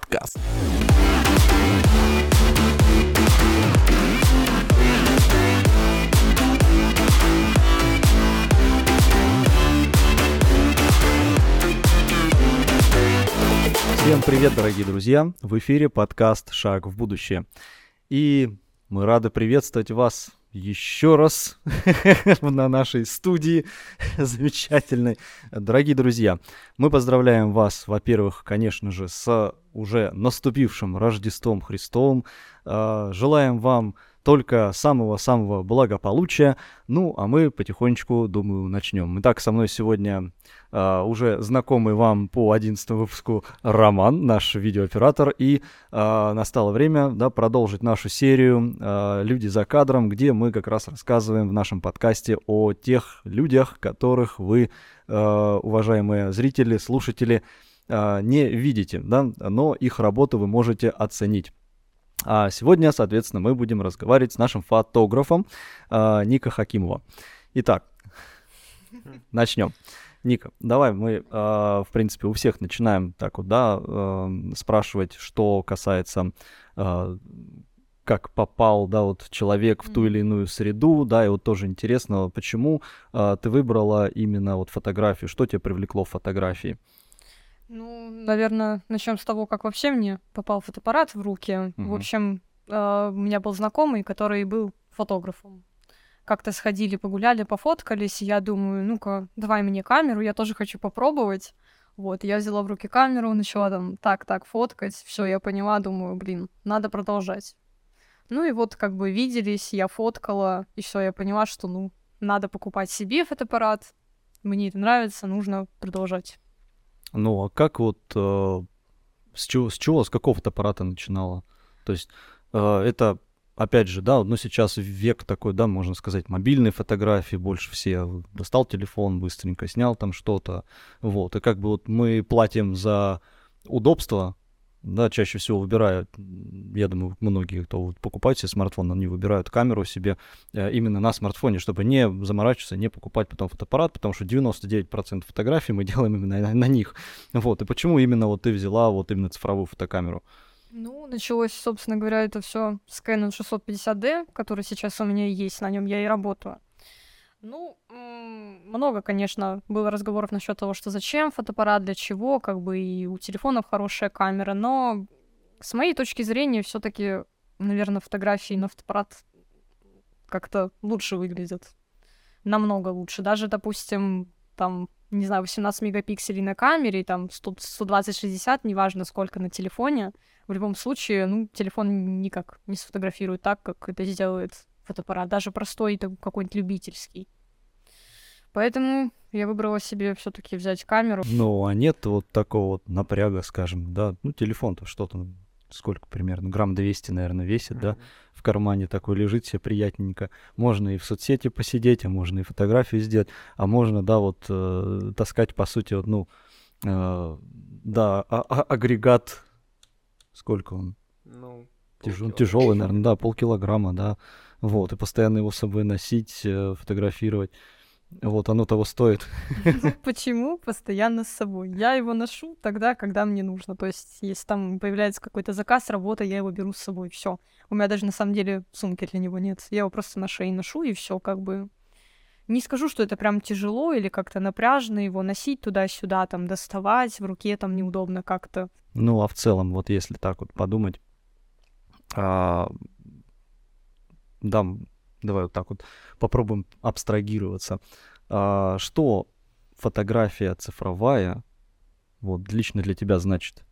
подкаст. Всем привет, дорогие друзья! В эфире подкаст «Шаг в будущее». И мы рады приветствовать вас еще раз на нашей студии замечательной. Дорогие друзья, мы поздравляем вас, во-первых, конечно же, с уже наступившим Рождеством Христовым. А, желаем вам только самого-самого благополучия. Ну, а мы потихонечку, думаю, начнем. Итак, со мной сегодня э, уже знакомый вам по 11 выпуску Роман, наш видеооператор, и э, настало время да, продолжить нашу серию э, «Люди за кадром», где мы как раз рассказываем в нашем подкасте о тех людях, которых вы, э, уважаемые зрители, слушатели, не видите, да, но их работу вы можете оценить. А сегодня, соответственно, мы будем разговаривать с нашим фотографом э, Ника Хакимова. Итак, начнем. Ника, давай мы, э, в принципе, у всех начинаем так вот, да, э, спрашивать, что касается, э, как попал, да, вот человек в ту или иную среду, да, и вот тоже интересно, почему э, ты выбрала именно вот фотографию, что тебя привлекло в фотографии? Ну, наверное, начнем с того, как вообще мне попал фотоаппарат в руки. Угу. В общем, э, у меня был знакомый, который был фотографом. Как-то сходили, погуляли, пофоткались, и я думаю, ну-ка, давай мне камеру, я тоже хочу попробовать. Вот, я взяла в руки камеру, начала там так-так фоткать, все, я поняла, думаю, блин, надо продолжать. Ну и вот как бы виделись, я фоткала, и все, я поняла, что, ну, надо покупать себе фотоаппарат, мне это нравится, нужно продолжать. Ну, а как вот э, с чего, с чего, с какого фотоаппарата начинала? То есть э, это, опять же, да, ну сейчас век такой, да, можно сказать, мобильные фотографии больше все. Достал телефон, быстренько снял там что-то, вот. И как бы вот мы платим за удобство, да, чаще всего выбирают, я думаю, многие, кто вот покупает себе смартфон, они выбирают камеру себе э, именно на смартфоне, чтобы не заморачиваться, не покупать потом фотоаппарат, потому что 99% фотографий мы делаем именно на, на них. Вот, и почему именно вот ты взяла вот именно цифровую фотокамеру? Ну, началось, собственно говоря, это все с Canon 650D, который сейчас у меня есть, на нем я и работаю. Ну, много, конечно, было разговоров насчет того, что зачем фотоаппарат, для чего, как бы и у телефонов хорошая камера, но с моей точки зрения все-таки, наверное, фотографии на фотоаппарат как-то лучше выглядят. Намного лучше. Даже, допустим, там, не знаю, 18 мегапикселей на камере, там 120-60, неважно сколько на телефоне. В любом случае, ну, телефон никак не сфотографирует так, как это сделает фотоаппарат, даже простой какой-нибудь любительский. Поэтому я выбрала себе все-таки взять камеру. Ну, а нет вот такого вот напряга, скажем, да, ну, телефон-то что-то, сколько примерно, грамм 200, наверное, весит, mm-hmm. да, в кармане такой лежит себе приятненько. Можно и в соцсети посидеть, а можно и фотографию сделать, а можно, да, вот э, таскать, по сути, вот, ну, э, да, а- а- агрегат, сколько он? Ну, Тяж... тяжелый, наверное, да, полкилограмма, да, вот, и постоянно его с собой носить, э, фотографировать. Вот, оно того стоит. Почему постоянно с собой? Я его ношу тогда, когда мне нужно. То есть, если там появляется какой-то заказ, работа, я его беру с собой. Все. У меня даже на самом деле сумки для него нет. Я его просто на шее ношу, и все, как бы. Не скажу, что это прям тяжело или как-то напряжно его носить туда-сюда, там, доставать, в руке там неудобно как-то. Ну, а в целом, вот если так вот подумать, а, да, давай вот так вот попробуем абстрагироваться. А, что фотография цифровая вот лично для тебя значит?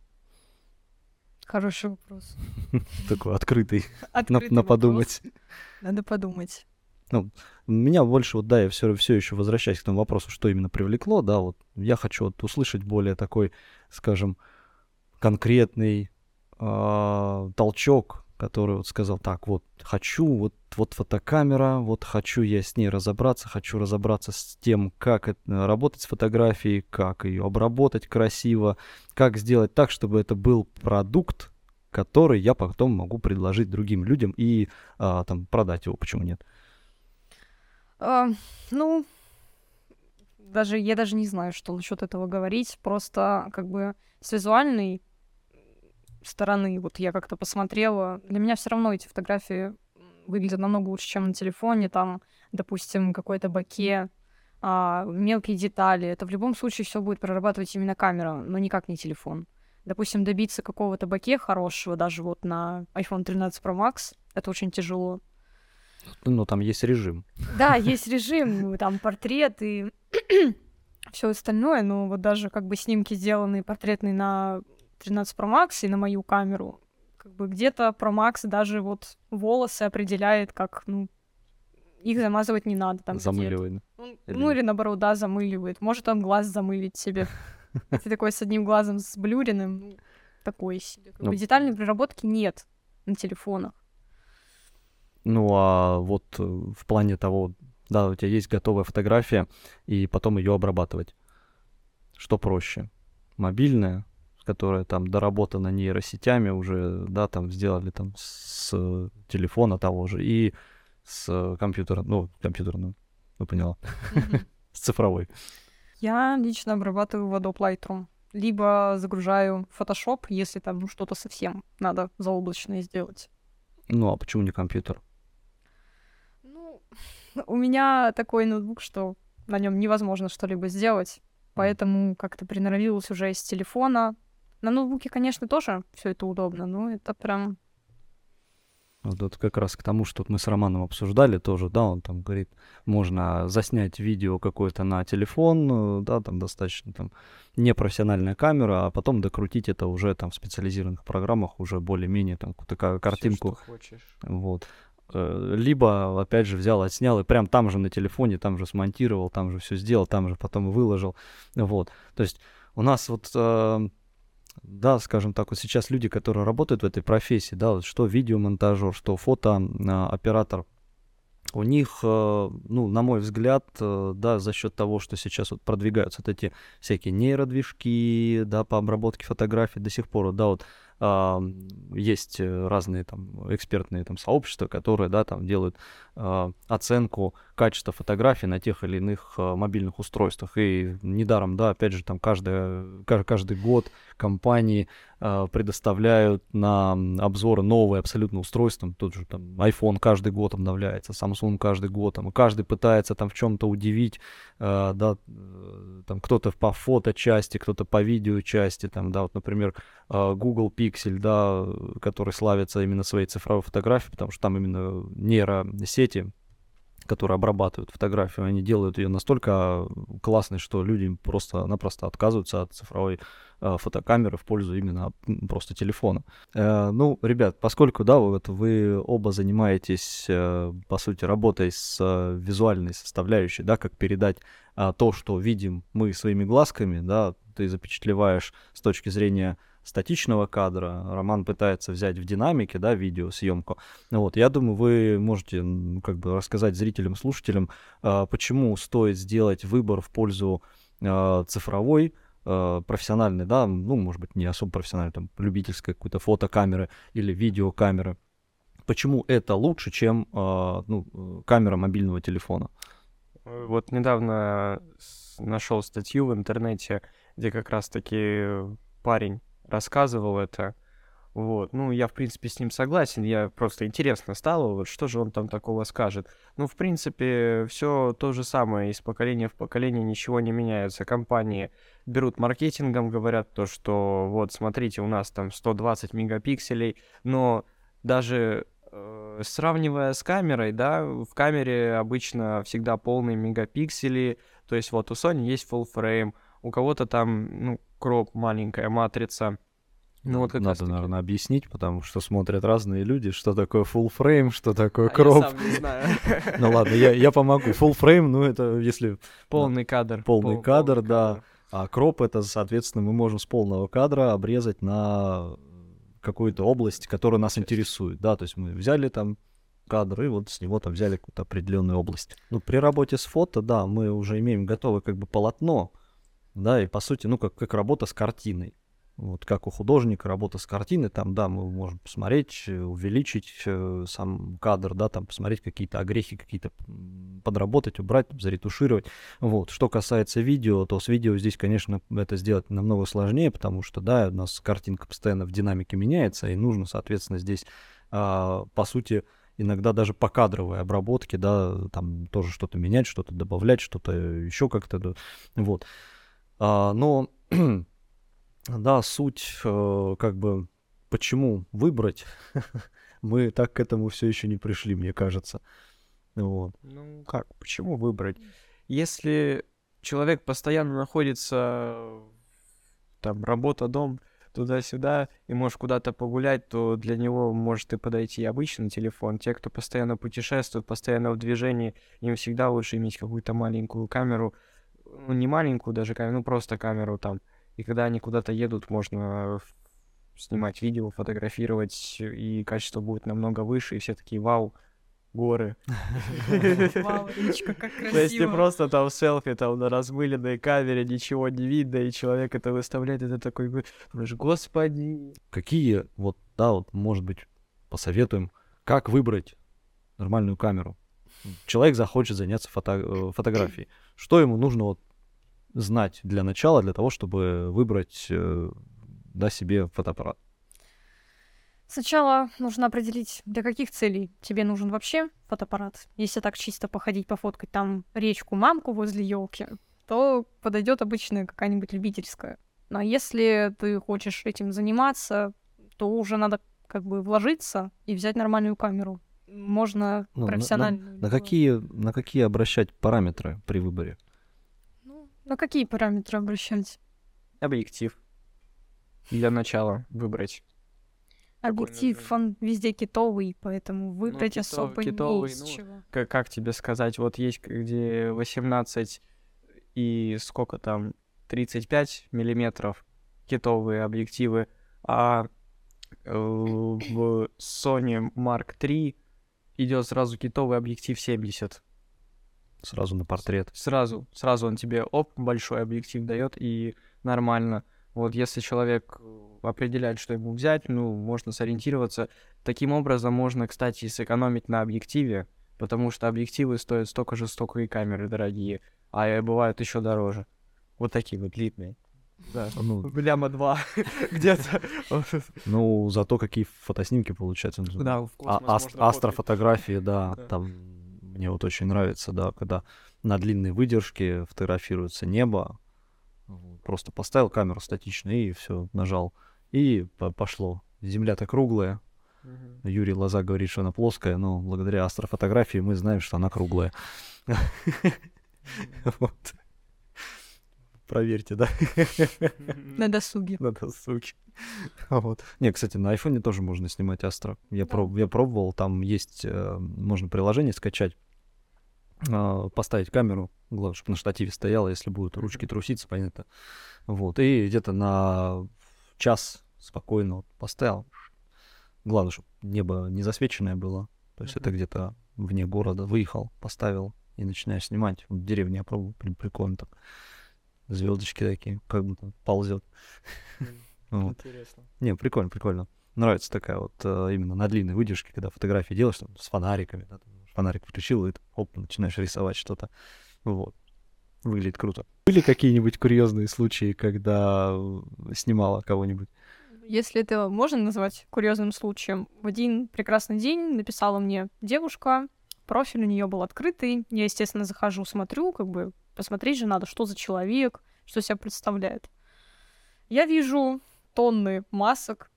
Хороший вопрос. Такой открытый. открытый на, подумать. Надо подумать. Ну, меня больше, вот, да, я все, все еще возвращаюсь к тому вопросу, что именно привлекло, да, вот я хочу вот услышать более такой, скажем, конкретный э, толчок который вот сказал, так, вот хочу, вот, вот фотокамера, вот хочу я с ней разобраться, хочу разобраться с тем, как это, работать с фотографией, как ее обработать красиво, как сделать так, чтобы это был продукт, который я потом могу предложить другим людям и а, там продать его, почему нет? А, ну, даже я даже не знаю, что насчет этого говорить. Просто как бы с визуальной стороны, вот я как-то посмотрела, для меня все равно эти фотографии выглядят намного лучше, чем на телефоне, там, допустим, какой-то боке, а, мелкие детали. Это в любом случае все будет прорабатывать именно камера, но никак не телефон. Допустим, добиться какого-то боке хорошего, даже вот на iPhone 13 Pro Max, это очень тяжело. Ну, там есть режим. Да, есть режим, там портрет и все остальное, но вот даже как бы снимки сделанные портретные на 13 Pro Max и на мою камеру, как бы где-то Pro Max даже вот волосы определяет как, ну, их замазывать не надо там Замыливает. Ну, ну или наоборот, да, замыливает. Может он глаз замылить себе. Ты такой с одним глазом с блюриным, ну, такой себе. Как бы детальной проработки нет на телефонах. Ну, а вот э, в плане того, да, у тебя есть готовая фотография, и потом ее обрабатывать. Что проще? Мобильная, которая там доработана нейросетями уже, да, там сделали там с телефона того же, и с компьютера, ну, компьютерным, ну, поняла, с цифровой. Я лично обрабатываю в Adobe Lightroom. Либо загружаю Photoshop, если там ну, что-то совсем надо заоблачное сделать. Ну, а почему не компьютер? Ну, у меня такой ноутбук, что на нем невозможно что-либо сделать. Поэтому как-то приноровилась уже из телефона. На ноутбуке, конечно, тоже все это удобно, но это прям вот это как раз к тому, что мы с Романом обсуждали тоже, да, он там говорит, можно заснять видео какое-то на телефон, э, да, там достаточно там непрофессиональная камера, а потом докрутить это уже там в специализированных программах, уже более-менее там какую-то картинку. Всё, что хочешь. Вот. Э, либо, опять же, взял, отснял и прям там же на телефоне, там же смонтировал, там же все сделал, там же потом выложил. Вот. То есть у нас вот э, да, скажем так, вот сейчас люди, которые работают в этой профессии, да, вот что видеомонтажер, что фотооператор, у них, э, ну, на мой взгляд, э, да, за счет того, что сейчас вот продвигаются вот эти всякие нейродвижки, да, по обработке фотографий до сих пор, да, вот есть э, разные там экспертные там сообщества, которые, да, там делают э, оценку качества фотографий на тех или иных э, мобильных устройствах. И недаром, да, опять же, там каждый, каждый год компании э, предоставляют на обзоры новые абсолютно устройства. Тут же там iPhone каждый год обновляется, Samsung каждый год, там, и каждый пытается там в чем-то удивить, да, э, там кто-то по фото части, кто-то по видео части, там, да, вот, например, Google Pixel, да, который славится именно своей цифровой фотографией, потому что там именно нейросети, которые обрабатывают фотографию, они делают ее настолько классной, что люди просто-напросто отказываются от цифровой э, фотокамеры в пользу именно просто телефона. Э, ну, ребят, поскольку, да, вот вы оба занимаетесь, э, по сути, работой с э, визуальной составляющей, да, как передать э, то, что видим мы своими глазками, да, ты запечатлеваешь с точки зрения статичного кадра. Роман пытается взять в динамике, да, видеосъемку. Вот, я думаю, вы можете как бы рассказать зрителям, слушателям, а, почему стоит сделать выбор в пользу а, цифровой, а, профессиональной, да, ну, может быть, не особо профессиональной, там, любительской какой-то фотокамеры или видеокамеры. Почему это лучше, чем ну, камера мобильного телефона? Вот недавно нашел статью в интернете, где как раз-таки парень рассказывал это. Вот, ну, я, в принципе, с ним согласен, я просто интересно стало, вот что же он там такого скажет. Ну, в принципе, все то же самое, из поколения в поколение ничего не меняется. Компании берут маркетингом, говорят то, что вот, смотрите, у нас там 120 мегапикселей, но даже э, сравнивая с камерой, да, в камере обычно всегда полные мегапиксели, то есть вот у Sony есть full frame, у кого-то там, ну, кроп, маленькая матрица. Ну, вот как Надо, наверное, объяснить, потому что смотрят разные люди, что такое full frame, что такое кроп. А я сам не знаю. Ну ладно, я, я помогу. Full frame, ну это если... Полный кадр. Полный Пол, кадр, полный да. Кадр. А кроп это, соответственно, мы можем с полного кадра обрезать на какую-то область, которая нас интересует, да, то есть мы взяли там кадр, и вот с него там взяли какую-то определенную область. Ну, при работе с фото, да, мы уже имеем готовое как бы полотно, да, и по сути, ну, как, как работа с картиной. вот как у художника, работа с картиной, там, да, мы можем посмотреть, э, увеличить э, сам кадр, да, там, посмотреть какие-то огрехи, какие-то подработать, убрать, заретушировать. Вот. Что касается видео, то с видео здесь, конечно, это сделать намного сложнее, потому что, да, у нас картинка постоянно в динамике меняется, и нужно, соответственно, здесь, а, по сути, иногда даже по кадровой обработке, да, там тоже что-то менять, что-то добавлять, что-то еще как-то, да, вот. А, но да, суть, э, как бы, почему выбрать, мы так к этому все еще не пришли, мне кажется. Вот. Ну как, почему выбрать? Если человек постоянно находится там работа, дом, туда-сюда, и можешь куда-то погулять, то для него может и подойти обычный телефон. Те, кто постоянно путешествует, постоянно в движении, им всегда лучше иметь какую-то маленькую камеру, ну не маленькую даже камеру, ну просто камеру там и когда они куда-то едут, можно снимать видео, фотографировать, и качество будет намного выше, и все такие, вау, горы. Вау, речка, как красиво. То есть не просто там селфи там на размыленной камере, ничего не видно, и человек это выставляет, ты такой, господи. Какие, вот, да, вот, может быть, посоветуем, как выбрать нормальную камеру? Человек захочет заняться фото э, фотографией. Что ему нужно вот знать для начала, для того, чтобы выбрать э, да, себе фотоаппарат? Сначала нужно определить, для каких целей тебе нужен вообще фотоаппарат. Если так чисто походить, пофоткать там речку, мамку возле елки, то подойдет обычная какая-нибудь любительская. Но если ты хочешь этим заниматься, то уже надо как бы вложиться и взять нормальную камеру. Можно ну, профессиональную. На, на, на какие на какие обращать параметры при выборе? На какие параметры обращать? Объектив. Для начала выбрать. Объектив, он везде китовый, поэтому выбрать ну, китов, особо китовый, не из ну, чего. Как, как тебе сказать, вот есть где 18 и сколько там, 35 миллиметров китовые объективы, а э, в Sony Mark III идет сразу китовый объектив 70. Сразу на портрет. Сразу, сразу он тебе оп, большой объектив дает и нормально. Вот если человек э, определяет, что ему взять, ну, можно сориентироваться. Таким образом можно, кстати, сэкономить на объективе, потому что объективы стоят столько же, столько и камеры дорогие, а бывают еще дороже. Вот такие вот длинные. Да, ну, ляма два где-то. Ну, зато какие фотоснимки получаются. Да, в а, ast- астрофотографии, да, там мне вот очень нравится, да, когда на длинной выдержке фотографируется небо. Просто поставил камеру статично и все, нажал. И пошло. Земля-то круглая. Угу. Юрий Лоза говорит, что она плоская, но благодаря астрофотографии мы знаем, что она круглая. Вот. Проверьте, да? На досуге. На досуге. Вот. Не, кстати, на айфоне тоже можно снимать астро. Я, да. проб, я пробовал, там есть, э, можно приложение скачать, э, поставить камеру, главное, чтобы на штативе стояла, если будут ручки труситься, понятно. Вот, и где-то на час спокойно вот поставил. Главное, чтобы небо не засвеченное было. То есть mm-hmm. это где-то вне города. Выехал, поставил и начинаешь снимать. В деревне я пробовал, прикольно так. Звездочки такие, как будто ползет. Вот. Интересно. Не, прикольно, прикольно. Нравится такая вот э, именно на длинной выдержке, когда фотографии делаешь там, с фонариками, да, фонарик включил, и оп, начинаешь рисовать что-то. Вот. Выглядит круто. Были какие-нибудь курьезные случаи, когда э, снимала кого-нибудь? Если это можно назвать курьезным случаем, в один прекрасный день написала мне девушка, профиль у нее был открытый. Я, естественно, захожу, смотрю, как бы посмотреть же надо, что за человек, что себя представляет. Я вижу тонны масок,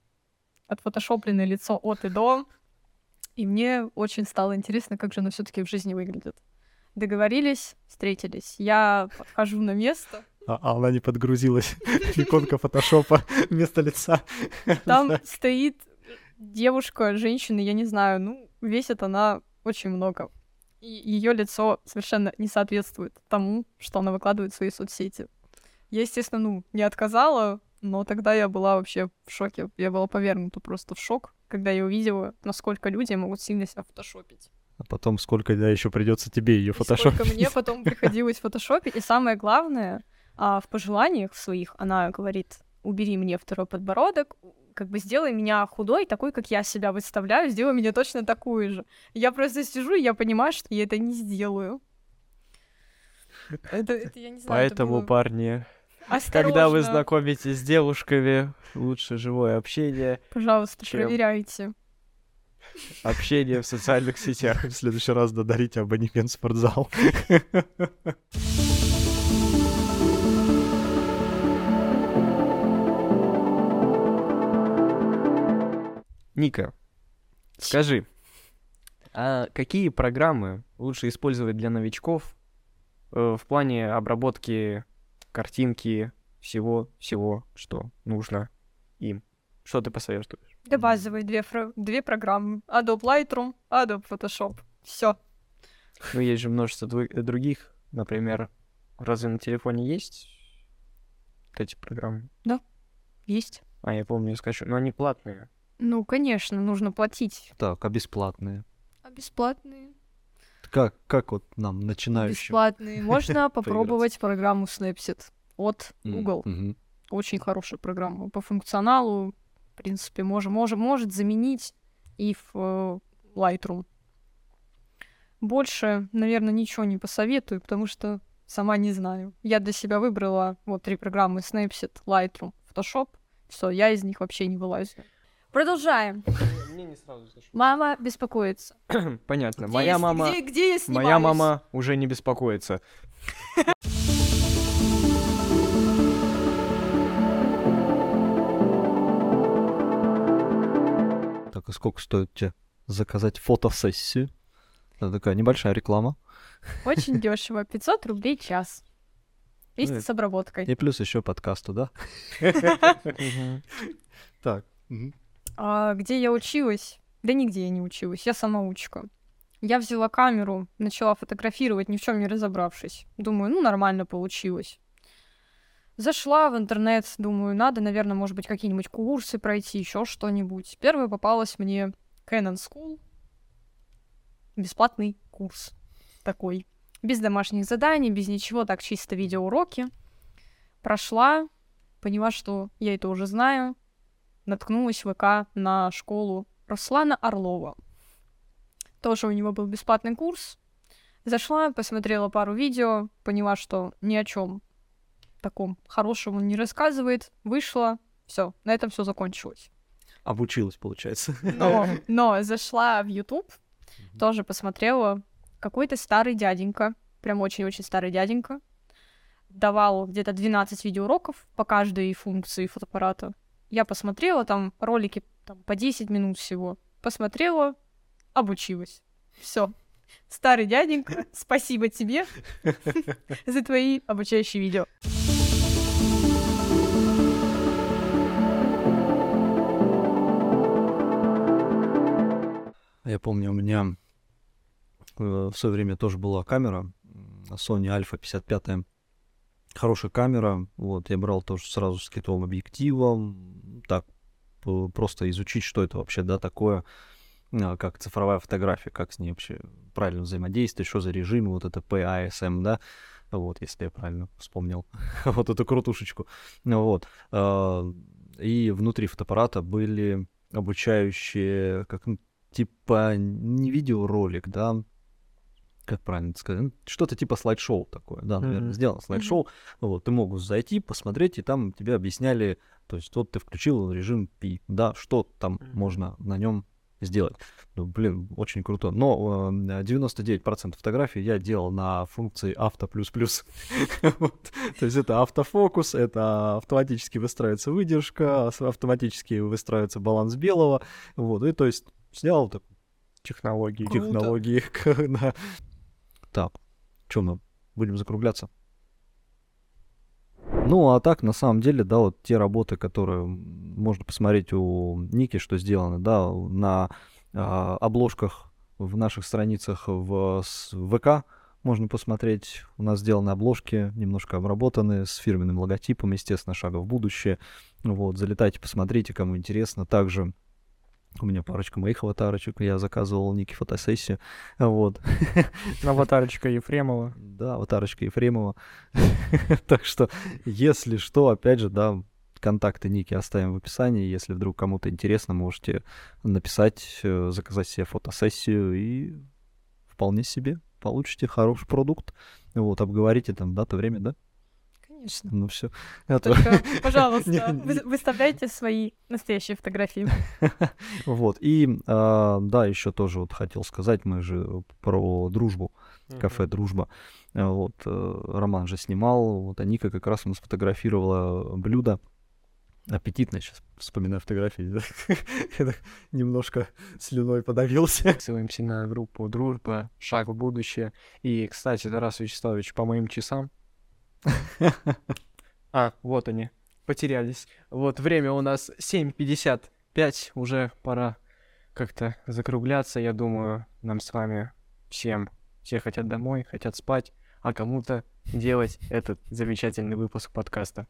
отфотошопленное лицо от и до, и мне очень стало интересно, как же оно все-таки в жизни выглядит. Договорились, встретились. Я подхожу на место. А, а она не подгрузилась. Иконка фотошопа вместо лица. Там стоит девушка, женщина, я не знаю, ну, весит она очень много. И ее лицо совершенно не соответствует тому, что она выкладывает в свои соцсети. Я, естественно, ну, не отказала, но тогда я была вообще в шоке. Я была повернута просто в шок, когда я увидела, насколько люди могут сильно себя фотошопить. А потом сколько да, еще придется тебе ее фотошопить. Сколько мне потом приходилось фотошопить. И самое главное, а, в пожеланиях своих она говорит, убери мне второй подбородок, как бы сделай меня худой, такой, как я себя выставляю, сделай меня точно такую же. Я просто сижу, и я понимаю, что я это не сделаю. Это, это я не знаю, это Поэтому, было парни, когда вы осторожно. знакомитесь с девушками, лучше живое общение, Пожалуйста, чем- проверяйте. общение в социальных сетях. В следующий раз додарите абонемент в спортзал. Ника, скажи, а какие программы лучше использовать для новичков э, в плане обработки картинки, всего-всего, что нужно им? Что ты посоветуешь? Да базовые две, две программы. Adobe Lightroom, Adobe Photoshop. Все. Ну, есть же множество других, например, разве на телефоне есть эти программы? Есть. А, я помню, я скачу, но они платные. Ну, конечно, нужно платить. Так, а бесплатные? А бесплатные? Как, как вот нам, начинающим? Бесплатные. Можно попробовать программу Snapseed от Google. Очень хорошая программа. По функционалу, в принципе, может, может, может заменить и в э, Lightroom. Больше, наверное, ничего не посоветую, потому что сама не знаю. Я для себя выбрала вот три программы Snapseed, Lightroom, Photoshop. Все, я из них вообще не вылазю. Продолжаем. Мне не сразу. Мама беспокоится. Понятно. Где Моя я мама... Где, где я снимаюсь? Моя мама уже не беспокоится. Так, и сколько стоит тебе заказать фотосессию? Это такая небольшая реклама. Очень дешево. 500 рублей час. Вместе Ну, с обработкой. И плюс еще подкаст туда. Мгм. Так. А где я училась? Да нигде я не училась, я самоучка. Я взяла камеру, начала фотографировать, ни в чем не разобравшись. Думаю, ну нормально получилось. Зашла в интернет, думаю, надо, наверное, может быть, какие-нибудь курсы пройти, еще что-нибудь. Первая попалась мне Canon School. Бесплатный курс такой. Без домашних заданий, без ничего, так чисто видеоуроки. Прошла, поняла, что я это уже знаю, наткнулась в ВК на школу Руслана Орлова. Тоже у него был бесплатный курс. Зашла, посмотрела пару видео, поняла, что ни о чем таком хорошем он не рассказывает. Вышла, все, на этом все закончилось. Обучилась, получается. Но, но зашла в YouTube, тоже посмотрела. Какой-то старый дяденька, прям очень-очень старый дяденька, давал где-то 12 видеоуроков по каждой функции фотоаппарата. Я посмотрела, там ролики там, по 10 минут всего. Посмотрела, обучилась. Все. Старый дяденька, спасибо тебе за твои обучающие видео. Я помню, у меня э, в свое время тоже была камера Sony Alpha 55. Хорошая камера. Вот, я брал тоже сразу с китовым объективом. Так, просто изучить, что это вообще, да, такое, а, как цифровая фотография, как с ней вообще правильно взаимодействовать, что за режимы, вот это PASM, да, вот, если я правильно вспомнил вот эту крутушечку. Вот. а, И внутри фотоаппарата были обучающие, как ну, типа не видеоролик, да, как правильно сказать, ну, что-то типа слайд-шоу такое, да, наверное, Мгм. сделано слайд-шоу, вот, ты мог зайти, посмотреть, и там тебе объясняли, то есть вот ты включил режим P, да, что там Мгм. можно на нем сделать. Ну, блин, очень круто. Но э, 99% фотографий я делал на функции авто плюс плюс. То есть это автофокус, это автоматически выстраивается выдержка, автоматически выстраивается баланс белого. Вот, и то есть снял так, Технологии. Технологии. Так, что мы будем закругляться? Ну, а так, на самом деле, да, вот те работы, которые можно посмотреть у Ники, что сделано, да, на а, обложках в наших страницах в ВК можно посмотреть. У нас сделаны обложки, немножко обработаны, с фирменным логотипом, естественно, шага в будущее. Вот, залетайте, посмотрите, кому интересно. Также у меня парочка моих аватарочек, я заказывал Ники фотосессию. Вот. Аватарочка Да, Да, аватарочка Ефремова. Так что, если что, опять же, да, контакты Ники оставим в описании. Если вдруг кому-то интересно, можете написать, э, заказать себе фотосессию и вполне себе получите хороший продукт. Вот, обговорите там дату, время, да? Конечно. Ну все. Только, пожалуйста, выставляйте свои настоящие фотографии. Вот. И а, да, еще тоже вот хотел сказать, мы же про дружбу, кафе Дружба. А, Вот, э, Роман же снимал, вот, а Ника как раз у нас фотографировала блюдо. Аппетитное, сейчас вспоминаю фотографии, я так немножко слюной подавился. Ссылаемся на группу «Дружба», «Шаг в будущее». И, кстати, Тарас Вячеславович, по моим часам... А, вот они, потерялись. Вот время у нас 7.55, уже пора как-то закругляться. Я думаю, нам с вами всем... Все хотят домой, хотят спать, а кому-то делать этот замечательный выпуск подкаста.